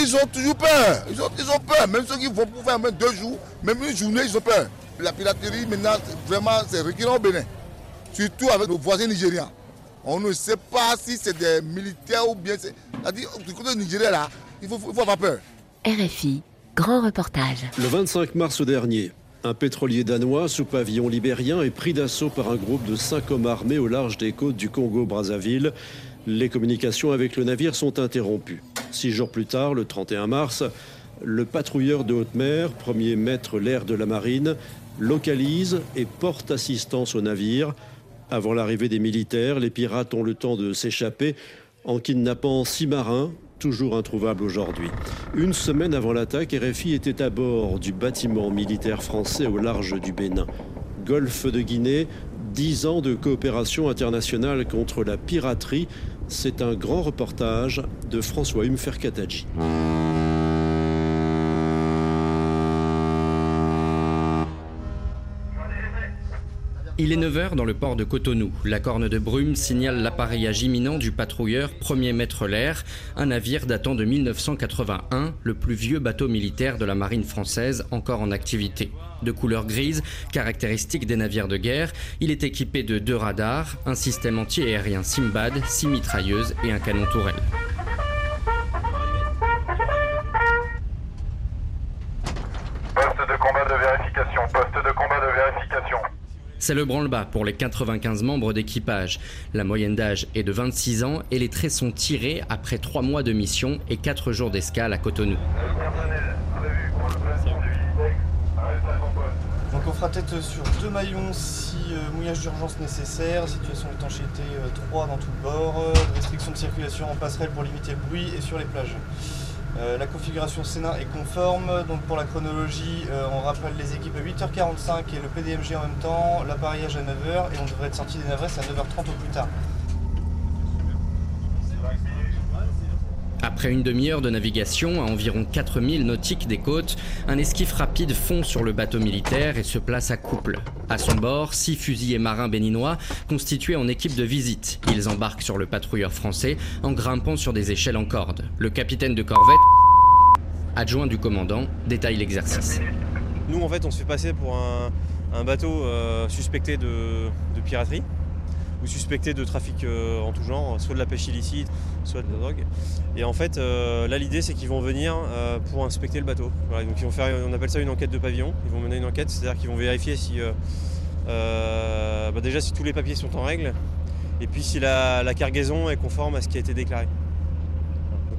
Ils ont toujours peur. Ils ont, ils ont peur. Même ceux qui vont pour faire même deux jours, même une journée, ils ont peur. La piraterie, maintenant, vraiment, c'est récurrent au Bénin. Surtout avec nos voisins nigériens. On ne sait pas si c'est des militaires ou bien c'est. C'est-à-dire, du côté Nigeria, là, il faut, il faut avoir peur. RFI, grand reportage. Le 25 mars dernier, un pétrolier danois sous pavillon libérien est pris d'assaut par un groupe de cinq hommes armés au large des côtes du Congo-Brazzaville. Les communications avec le navire sont interrompues. Six jours plus tard, le 31 mars, le patrouilleur de haute mer, premier maître l'air de la marine, localise et porte assistance au navire. Avant l'arrivée des militaires, les pirates ont le temps de s'échapper en kidnappant six marins, toujours introuvables aujourd'hui. Une semaine avant l'attaque, RFI était à bord du bâtiment militaire français au large du Bénin. Golfe de Guinée, dix ans de coopération internationale contre la piraterie. C'est un grand reportage de François Hume Il est 9h dans le port de Cotonou. La corne de brume signale l'appareillage imminent du patrouilleur Premier Maître L'air, un navire datant de 1981, le plus vieux bateau militaire de la marine française encore en activité. De couleur grise, caractéristique des navires de guerre, il est équipé de deux radars, un système anti-aérien Simbad, six mitrailleuses et un canon tourelle. C'est le branle-bas pour les 95 membres d'équipage. La moyenne d'âge est de 26 ans et les traits sont tirés après 3 mois de mission et 4 jours d'escale à Cotonou. Donc on fera peut-être sur deux maillons si euh, mouillage d'urgence nécessaire, situation d'étanchéité euh, 3 dans tout le bord, euh, restriction de circulation en passerelle pour limiter le bruit et sur les plages. Euh, la configuration Sénat est conforme, donc pour la chronologie, euh, on rappelle les équipes à 8h45 et le PDMG en même temps, l'appareillage à 9h et on devrait être sorti des navresses à 9h30 au plus tard. Après une demi-heure de navigation à environ 4000 nautiques des côtes, un esquif rapide fond sur le bateau militaire et se place à couple. À son bord, six fusiliers marins béninois constitués en équipe de visite. Ils embarquent sur le patrouilleur français en grimpant sur des échelles en corde. Le capitaine de corvette, adjoint du commandant, détaille l'exercice. Nous, en fait, on se fait passer pour un, bateau euh, suspecté de, piraterie ou suspecté de trafic euh, en tout genre, soit de la pêche illicite, soit de la drogue. Et en fait, euh, là, l'idée, c'est qu'ils vont venir pour inspecter le bateau. Donc, ils vont faire, on appelle ça une enquête de pavillon. Ils vont mener une enquête, c'est-à-dire qu'ils vont vérifier si, bah, déjà, si tous les papiers sont en règle, et puis si la cargaison est conforme à ce qui a été déclaré.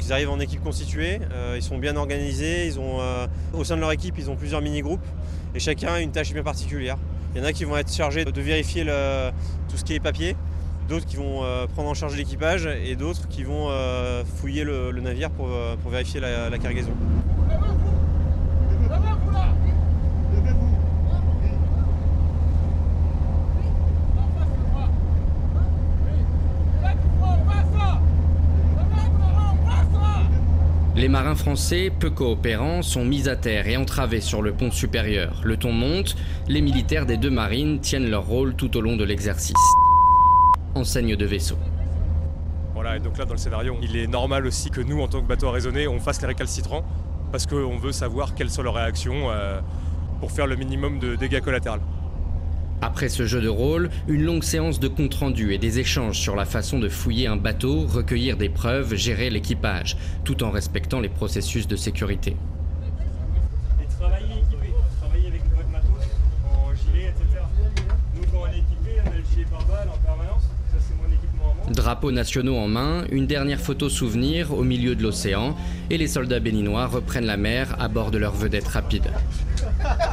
Ils arrivent en équipe constituée, euh, ils sont bien organisés, euh, au sein de leur équipe ils ont plusieurs mini-groupes et chacun a une tâche bien particulière. Il y en a qui vont être chargés de vérifier tout ce qui est papier, d'autres qui vont euh, prendre en charge l'équipage et d'autres qui vont fouiller le, navire pour, vérifier la cargaison. Les marins français, peu coopérants, sont mis à terre et entravés sur le pont supérieur. Le ton monte, les militaires des deux marines tiennent leur rôle tout au long de l'exercice. Enseigne de vaisseau. Voilà, et donc là, dans le scénario, il est normal aussi que nous, en tant que bateau à raisonner, on fasse les récalcitrants, parce qu'on veut savoir quelles sont leurs réactions euh, pour faire le minimum de dégâts collatéraux. Après ce jeu de rôle, une longue séance de compte-rendu et des échanges sur la façon de fouiller un bateau, recueillir des preuves, gérer l'équipage, tout en respectant les processus de sécurité. Et travailler équipé, travailler avec votre matos, en gilet, etc. Nous, quand on est équipé, on a le gilet par balle en permanence. Ça, c'est mon équipement à moi. Drapeaux nationaux en main, une dernière photo souvenir au milieu de l'océan, et les soldats béninois reprennent la mer à bord de leur vedette rapide.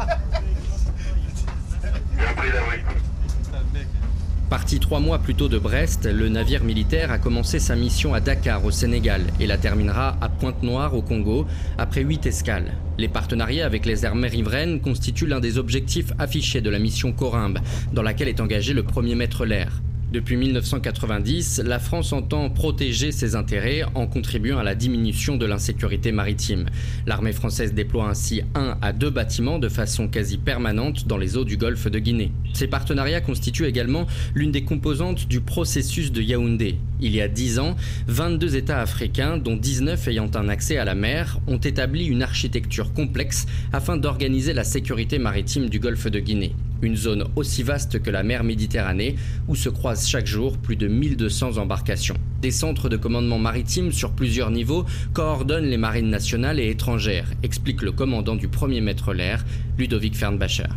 Parti trois mois plus tôt de Brest, le navire militaire a commencé sa mission à Dakar au Sénégal et la terminera à Pointe-Noire au Congo après huit escales. Les partenariats avec les armées riveraines constituent l'un des objectifs affichés de la mission Corimbe, dans laquelle est engagé le premier maître l'air. Depuis 1990, la France entend protéger ses intérêts en contribuant à la diminution de l'insécurité maritime. L'armée française déploie ainsi un à deux bâtiments de façon quasi permanente dans les eaux du golfe de Guinée. Ces partenariats constituent également l'une des composantes du processus de Yaoundé. Il y a dix ans, 22 États africains, dont 19 ayant un accès à la mer, ont établi une architecture complexe afin d'organiser la sécurité maritime du golfe de Guinée une zone aussi vaste que la mer Méditerranée où se croisent chaque jour plus de 1200 embarcations. Des centres de commandement maritime sur plusieurs niveaux coordonnent les marines nationales et étrangères, explique le commandant du premier maître l'air, Ludovic Fernbacher.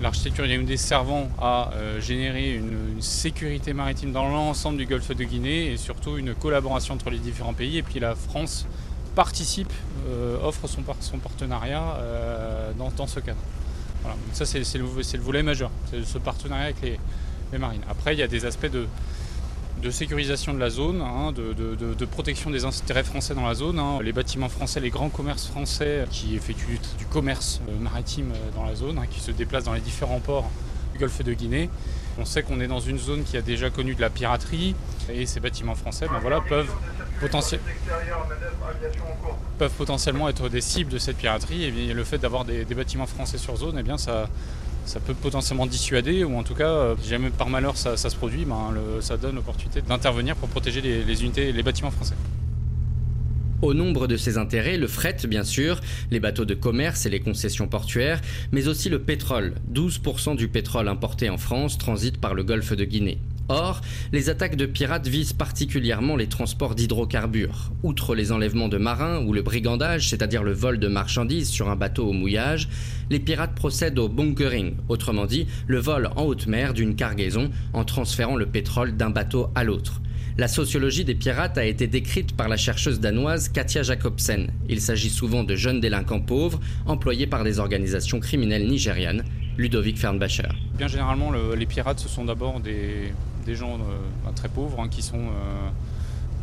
L'architecture Yaoundé servant à euh, générer une, sécurité maritime dans l'ensemble du golfe de Guinée et surtout une collaboration entre les différents pays. Et puis la France participe, euh, offre son, partenariat euh, dans ce cadre. Voilà. ça, c'est le, le, volet majeur, c'est ce partenariat avec les, marines. Après, il y a des aspects de, sécurisation de la zone, hein, de, de, protection des intérêts français dans la zone. Hein. Les bâtiments français, les grands commerces français qui effectuent du commerce euh, maritime euh, dans la zone, hein, qui se déplacent dans les différents ports du golfe de Guinée. On sait qu'on est dans une zone qui a déjà connu de la piraterie et ces bâtiments français ben voilà, peuvent, peuvent potentiellement être des cibles de cette piraterie. Et le fait d'avoir des, bâtiments français sur zone, eh bien, ça, ça peut potentiellement dissuader, ou en tout cas, euh, si jamais par malheur ça, se produit, ben, ça donne l'opportunité d'intervenir pour protéger les unités, les bâtiments français. Au nombre de ces intérêts, le fret, bien sûr, les bateaux de commerce et les concessions portuaires, mais aussi le pétrole. 12% du pétrole importé en France transite par le golfe de Guinée. Or, les attaques de pirates visent particulièrement les transports d'hydrocarbures. Outre les enlèvements de marins ou le brigandage, c'est-à-dire le vol de marchandises sur un bateau au mouillage, les pirates procèdent au bunkering, autrement dit le vol en haute mer d'une cargaison en transférant le pétrole d'un bateau à l'autre. La sociologie des pirates a été décrite par la chercheuse danoise Katia Jacobsen. Il s'agit souvent de jeunes délinquants pauvres employés par des organisations criminelles nigérianes. Ludovic Fernbacher. Bien généralement, les pirates, ce sont d'abord des, gens euh, très pauvres hein, qui sont euh,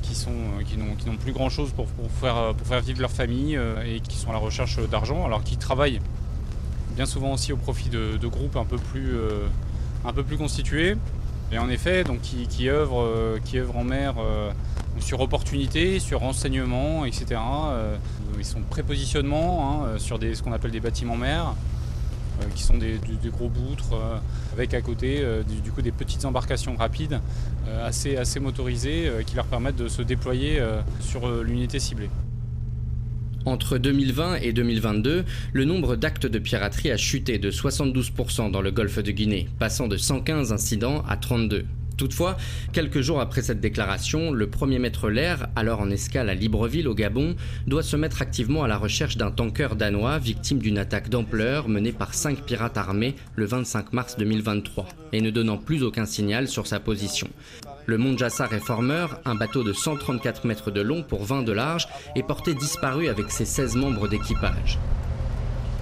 qui sont euh, qui n'ont plus grand chose pour, faire vivre leur famille et qui sont à la recherche d'argent alors qu'ils travaillent bien souvent aussi au profit de, groupes un peu plus constitués et en effet, donc, qui, qui, œuvrent, qui en mer sur opportunité, sur renseignement, etc. Ils sont prépositionnement hein, sur des, ce qu'on appelle des bâtiments mer, qui sont des, gros boutres, avec à côté du, coup des petites embarcations rapides, assez, assez motorisées, qui leur permettent de se déployer sur l'unité ciblée. Entre 2020 et 2022, le nombre d'actes de piraterie a chuté de 72% dans le golfe de Guinée, passant de 115 incidents à 32. Toutefois, quelques jours après cette déclaration, le premier maître l'air, alors en escale à Libreville au Gabon, doit se mettre activement à la recherche d'un tanker danois victime d'une attaque d'ampleur menée par cinq pirates armés le 25 mars 2023 et ne donnant plus aucun signal sur sa position. Le Monjassa Reformer, un bateau de 134 mètres de long pour 20 de large, est porté disparu avec ses 16 membres d'équipage.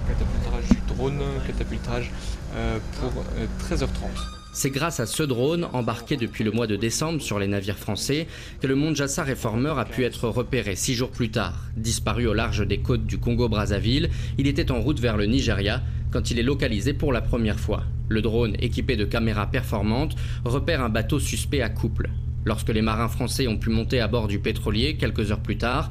Catapultrage du drone, catapultrage euh, pour 13h30. C'est grâce à ce drone, embarqué depuis le mois de décembre sur les navires français, que le Monjassa Reformer a pu être repéré six jours plus tard. Disparu au large des côtes du Congo-Brazzaville, il était en route vers le Nigeria quand il est localisé pour la première fois. Le drone, équipé de caméras performantes, repère un bateau suspect à couple. Lorsque les marins français ont pu monter à bord du pétrolier quelques heures plus tard,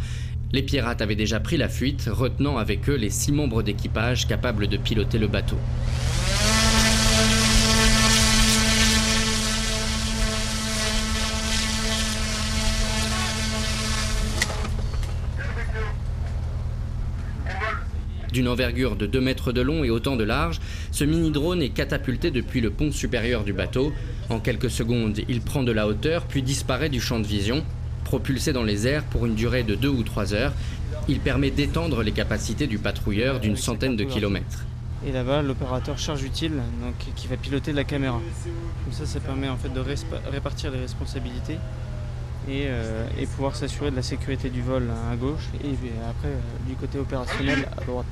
les pirates avaient déjà pris la fuite, retenant avec eux les six membres d'équipage capables de piloter le bateau. D'une envergure de 2 mètres de long et autant de large, ce mini-drone est catapulté depuis le pont supérieur du bateau. En quelques secondes, il prend de la hauteur puis disparaît du champ de vision. Propulsé dans les airs pour une durée de 2 ou 3 heures, il permet d'étendre les capacités du patrouilleur d'une centaine de kilomètres. Et là-bas, l'opérateur charge utile donc, qui va piloter la caméra. Comme ça, ça permet en fait de répartir les responsabilités et, euh, pouvoir s'assurer de la sécurité du vol à gauche et après euh, du côté opérationnel à droite.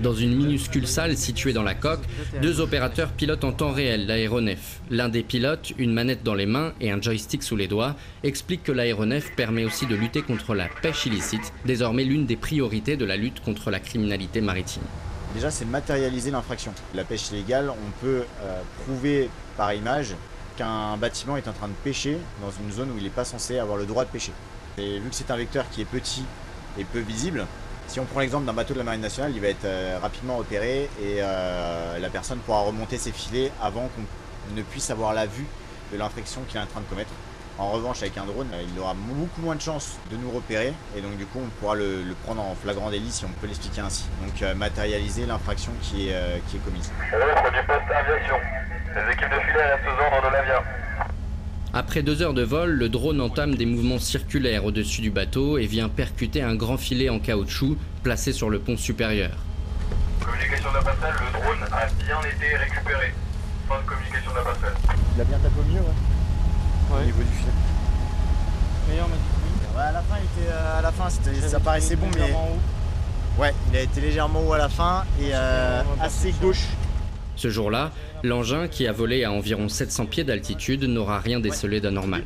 Dans une minuscule salle située dans la coque, deux opérateurs pilotent en temps réel l'aéronef. L'un des pilotes, une manette dans les mains et un joystick sous les doigts, explique que l'aéronef permet aussi de lutter contre la pêche illicite, désormais l'une des priorités de la lutte contre la criminalité maritime. Déjà, c'est matérialiser l'infraction. La pêche illégale, on peut euh, prouver par image qu'un bâtiment est en train de pêcher dans une zone où il n'est pas censé avoir le droit de pêcher. Et vu que c'est un vecteur qui est petit et peu visible, si on prend l'exemple d'un bateau de la Marine nationale, il va être euh, rapidement opéré et euh, la personne pourra remonter ses filets avant qu'on ne puisse avoir la vue de l'infraction qu'il est en train de commettre. En revanche, avec un drone, euh, il aura beaucoup moins de chances de nous repérer et donc du coup, on pourra le, prendre en flagrant délit si on peut l'expliquer ainsi. Donc matérialiser l'infraction qui est, qui est commise. Ordre du poste aviation. Les équipes de filet restent aux ordres de l'avion. Après deux heures de vol, le drone entame des mouvements circulaires au-dessus du bateau et vient percuter un grand filet en caoutchouc placé sur le pont supérieur. Communication de la passerelle, le drone a bien été récupéré. Fin de communication de la passerelle. Il a bien tapé au milieu, ouais. Ouais. Au niveau du filet. Meilleur m'a dit oui. Ouais, à la fin, il était, euh, à la fin ça paraissait bon, mais légèrement haut. ouais, il a été légèrement haut à la fin et euh, assez gauche. Ce jour-là, l'engin, qui a volé à environ 700 pieds d'altitude, n'aura rien décelé d'anormal.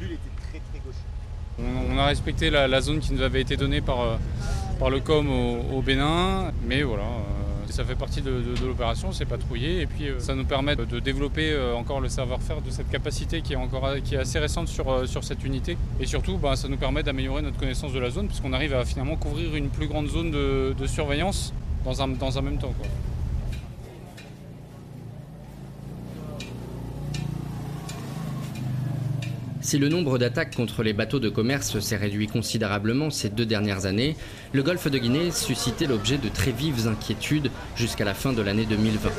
On, a respecté la, zone qui nous avait été donnée par, euh, le COM au, Bénin, mais voilà, euh, ça fait partie de, l'opération, c'est patrouiller, et puis euh, ça nous permet de développer encore le savoir-faire de cette capacité qui est, encore, assez récente sur, cette unité, et surtout bah, ça nous permet d'améliorer notre connaissance de la zone, puisqu'on arrive à finalement couvrir une plus grande zone de, surveillance dans un, même temps. Si le nombre d'attaques contre les bateaux de commerce s'est réduit considérablement ces deux dernières années, le golfe de Guinée suscitait l'objet de très vives inquiétudes jusqu'à la fin de l'année 2020.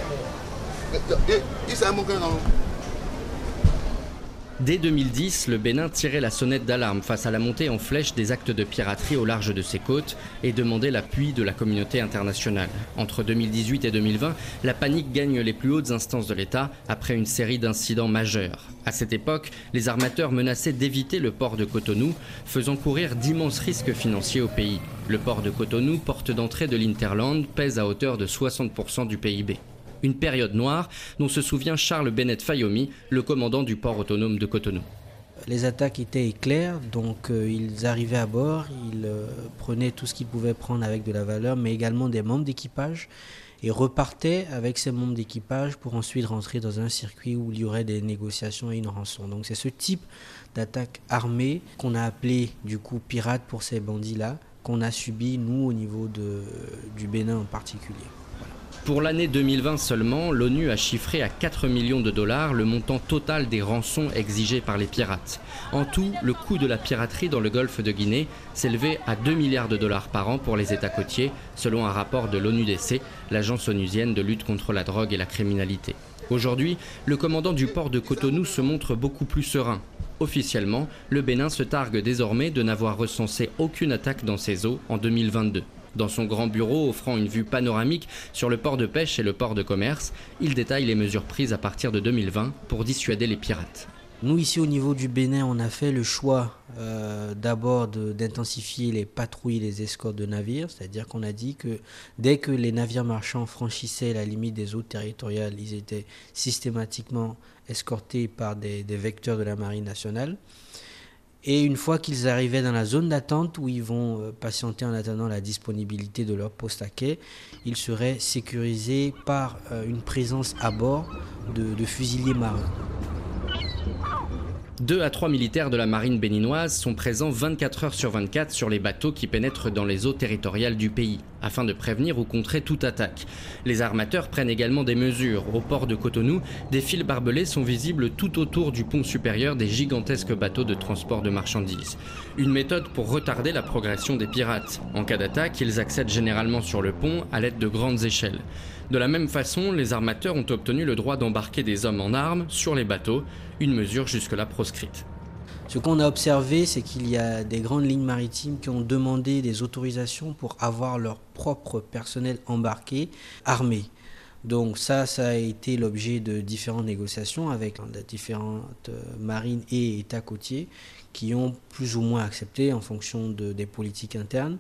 Dès 2010, le Bénin tirait la sonnette d'alarme face à la montée en flèche des actes de piraterie au large de ses côtes et demandait l'appui de la communauté internationale. Entre 2018 et 2020, la panique gagne les plus hautes instances de l'État après une série d'incidents majeurs. À cette époque, les armateurs menaçaient d'éviter le port de Cotonou, faisant courir d'immenses risques financiers au pays. Le port de Cotonou, porte d'entrée de l'Interland, pèse à hauteur de 60% du PIB. Une période noire dont se souvient Charles Bennett Fayomi, le commandant du port autonome de Cotonou. Les attaques étaient éclairs, donc euh, ils arrivaient à bord, ils euh, prenaient tout ce qu'ils pouvaient prendre avec de la valeur, mais également des membres d'équipage, et repartaient avec ces membres d'équipage pour ensuite rentrer dans un circuit où il y aurait des négociations et une rançon. Donc c'est ce type d'attaque armée qu'on a appelé du coup pirate pour ces bandits-là, qu'on a subi nous au niveau du Bénin en particulier. Pour l'année 2020 seulement, l'ONU a chiffré à 4 millions de dollars le montant total des rançons exigées par les pirates. En tout, le coût de la piraterie dans le golfe de Guinée s'élevait à 2 milliards de dollars par an pour les États côtiers, selon un rapport de l'ONUDC, l'agence onusienne de lutte contre la drogue et la criminalité. Aujourd'hui, le commandant du port de Cotonou se montre beaucoup plus serein. Officiellement, le Bénin se targue désormais de n'avoir recensé aucune attaque dans ses eaux en 2022. Dans son grand bureau offrant une vue panoramique sur le port de pêche et le port de commerce, il détaille les mesures prises à partir de 2020 pour dissuader les pirates. Nous, ici au niveau du Bénin, on a fait le choix euh, d'abord d'intensifier les patrouilles, les escortes de navires, c'est-à-dire qu'on a dit que dès que les navires marchands franchissaient la limite des eaux territoriales, ils étaient systématiquement escortés par des vecteurs de la Marine nationale. Et une fois qu'ils arrivaient dans la zone d'attente où ils vont euh, patienter en attendant la disponibilité de leur poste à quai, ils seraient sécurisés par euh, une présence à bord de, de fusiliers marins. Deux à trois militaires de la marine béninoise sont présents 24 heures sur 24 sur les bateaux qui pénètrent dans les eaux territoriales du pays, afin de prévenir ou contrer toute attaque. Les armateurs prennent également des mesures. Au port de Cotonou, des fils barbelés sont visibles tout autour du pont supérieur des gigantesques bateaux de transport de marchandises. Une méthode pour retarder la progression des pirates. En cas d'attaque, ils accèdent généralement sur le pont à l'aide de grandes échelles. De la même façon, les armateurs ont obtenu le droit d'embarquer des hommes en armes sur les bateaux, une mesure jusque-là proscrite. Ce qu'on a observé, c'est qu'il y a des grandes lignes maritimes qui ont demandé des autorisations pour avoir leur propre personnel embarqué, armé. Donc ça, ça a été l'objet de différentes négociations avec différentes euh, marines et États côtiers qui ont plus ou moins accepté en fonction de, des politiques internes.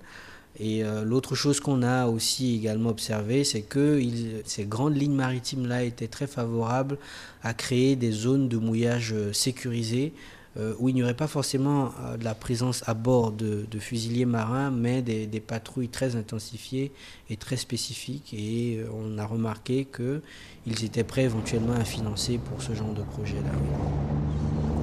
Et euh, l'autre chose qu'on a aussi également observé, c'est que ces grandes lignes maritimes-là étaient très favorables à créer des zones de mouillage euh, sécurisées où il n'y aurait pas forcément de la présence à bord de, fusiliers marins, mais des, des, patrouilles très intensifiées et très spécifiques. Et on a remarqué qu'ils étaient prêts éventuellement à financer pour ce genre de projet-là.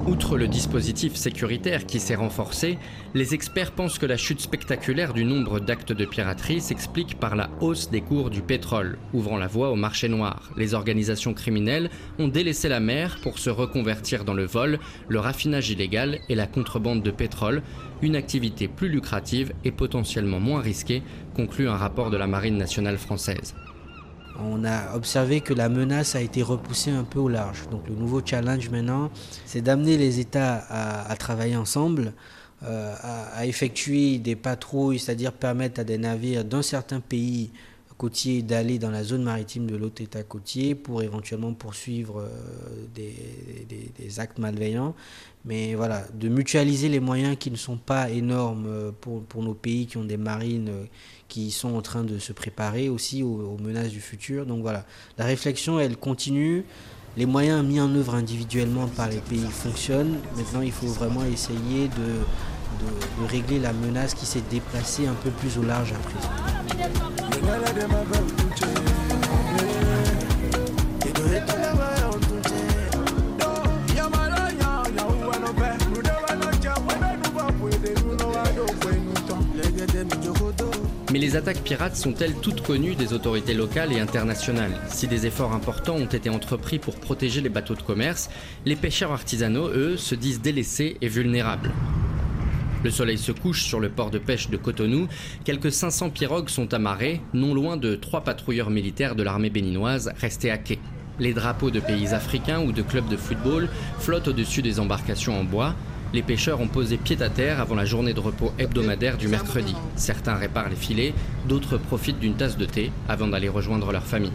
Outre le dispositif sécuritaire qui s'est renforcé, les experts pensent que la chute spectaculaire du nombre d'actes de piraterie s'explique par la hausse des cours du pétrole, ouvrant la voie au marché noir. Les organisations criminelles ont délaissé la mer pour se reconvertir dans le vol, le raffinage illégal et la contrebande de pétrole, une activité plus lucrative et potentiellement moins risquée, conclut un rapport de la Marine nationale française on a observé que la menace a été repoussée un peu au large. Donc le nouveau challenge maintenant, c'est d'amener les États à, travailler ensemble, euh, à, effectuer des patrouilles, c'est-à-dire permettre à des navires d'un certain pays côtier d'aller dans la zone maritime de l'autre État côtier pour éventuellement poursuivre euh, des, actes malveillants. Mais voilà, de mutualiser les moyens qui ne sont pas énormes euh, pour, pour nos pays qui ont des marines qui sont en train de se préparer aussi aux, menaces du futur. Donc voilà, la réflexion, elle continue. Les moyens mis en œuvre individuellement par les pays fonctionnent. Maintenant, il faut vraiment essayer de, de régler la menace qui s'est déplacée un peu plus au large à présent. Mais les attaques pirates sont-elles toutes connues des autorités locales et internationales Si des efforts importants ont été entrepris pour protéger les bateaux de commerce, les pêcheurs artisanaux, eux, se disent délaissés et vulnérables. Le soleil se couche sur le port de pêche de Cotonou. Quelques 500 pirogues sont amarrées, non loin de trois patrouilleurs militaires de l'armée béninoise restés à quai. Les drapeaux de pays africains ou de clubs de football flottent au-dessus des embarcations en bois. Les pêcheurs ont posé pied à terre avant la journée de repos hebdomadaire du mercredi. Certains réparent les filets, d'autres profitent d'une tasse de thé avant d'aller rejoindre leur famille.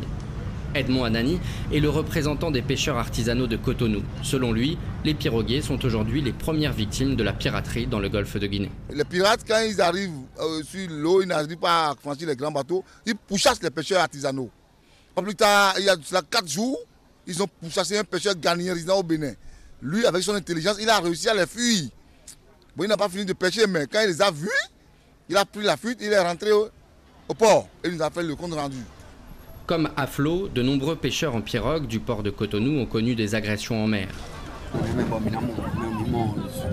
Edmond Anani est le représentant des pêcheurs artisanaux de Cotonou. Selon lui, les piroguiers sont aujourd'hui les premières victimes de la piraterie dans le golfe de Guinée. Les pirates, quand ils arrivent euh, sur l'eau, ils n'arrivent pas à franchir les grands bateaux, ils pourchassent les pêcheurs artisanaux. Pas plus tard, il y a 4 jours, ils ont pourchassé un pêcheur résident au Bénin lui, avec son intelligence, il a réussi à les fuir. Bon, il n'a pas fini de pêcher, mais quand il les a vus, il a pris la fuite, il est rentré au, port et il nous a fait le compte rendu. Comme à flot, de nombreux pêcheurs en pirogue du port de Cotonou ont connu des agressions en mer.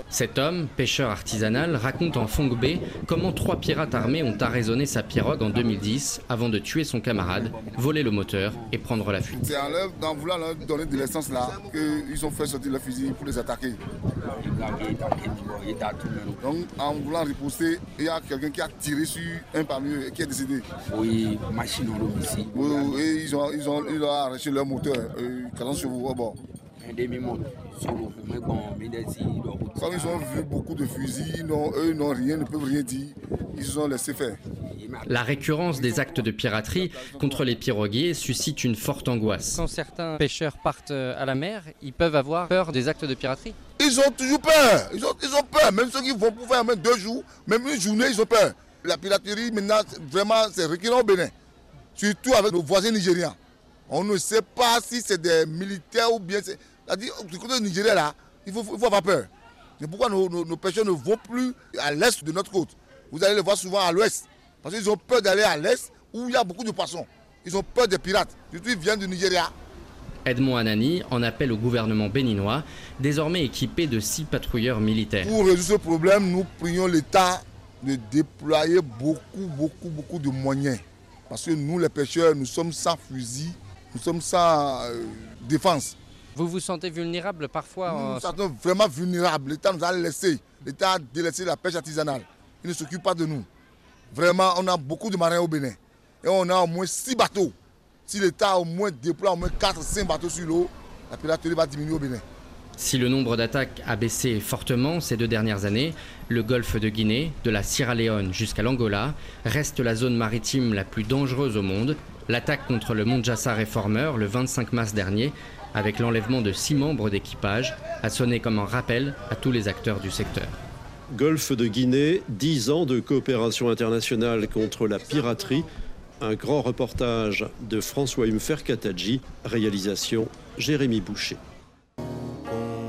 Cet homme, pêcheur artisanal, raconte en Fong Bay comment trois pirates armés ont arraisonné sa pirogue en 2010 avant de tuer son camarade, voler le moteur et prendre la fuite. C'est en leur d'en vouloir leur donner de l'essence là qu'ils ont fait sortir le fusil pour les attaquer. Donc en voulant riposter, il y a quelqu'un qui a tiré sur un parmi eux et qui est décédé. Oui, machine Oui, et ils ont, ils ont, ils ont arraché leur moteur, euh, 40 chevaux au bord. Comme ils ont vu beaucoup de fusils, eux n'ont rien, ne peuvent rien dire, ils ont laissé faire. La récurrence des actes de piraterie contre les piroguiers suscite une forte angoisse. Quand certains pêcheurs partent euh, à la mer, ils peuvent avoir peur des actes de piraterie Ils ont toujours peur, ils ont, ils ont peur, même ceux qui vont pour faire même deux jours, même une journée, ils ont peur. La piraterie, maintenant, vraiment, c'est récurrent au Bénin, surtout avec nos voisins nigériens. On ne sait pas si c'est des militaires ou bien c'est c'est-à-dire, du côté du Nigeria, là, il faut, faut avoir peur. C'est pourquoi nos, nos, pêcheurs ne vont plus à l'est de notre côte. Vous allez les voir souvent à l'ouest. Parce qu'ils ont peur d'aller à l'est où il y a beaucoup de poissons. Ils ont peur des pirates. Surtout, ils viennent du Nigeria. Edmond Anani en appelle au gouvernement béninois, désormais équipé de six patrouilleurs militaires. Pour résoudre ce problème, nous prions l'État de déployer beaucoup, beaucoup, beaucoup de moyens. Parce que nous, les pêcheurs, nous sommes sans fusil, nous sommes sans euh, défense. Vous vous sentez vulnérable parfois Nous nous sentons vraiment vulnérables. L'État nous a laissé. L'État a délaissé la pêche artisanale. Il ne s'occupe pas de nous. Vraiment, on a beaucoup de marins au Bénin. Et on a au moins six bateaux. Si l'État au moins déploie au moins 4-5 bateaux sur l'eau, la piraterie va diminuer au Bénin. Si le nombre d'attaques a baissé fortement ces deux dernières années, le golfe de Guinée, de la Sierra Leone jusqu'à l'Angola, reste la zone maritime la plus dangereuse au monde. L'attaque contre le Monjassa Reformer le 25 mars dernier avec l'enlèvement de six membres d'équipage, a sonné comme un rappel à tous les acteurs du secteur. Golfe de Guinée, 10 ans de coopération internationale contre la piraterie. Un grand reportage de François Humfer Katadji, réalisation Jérémy Boucher.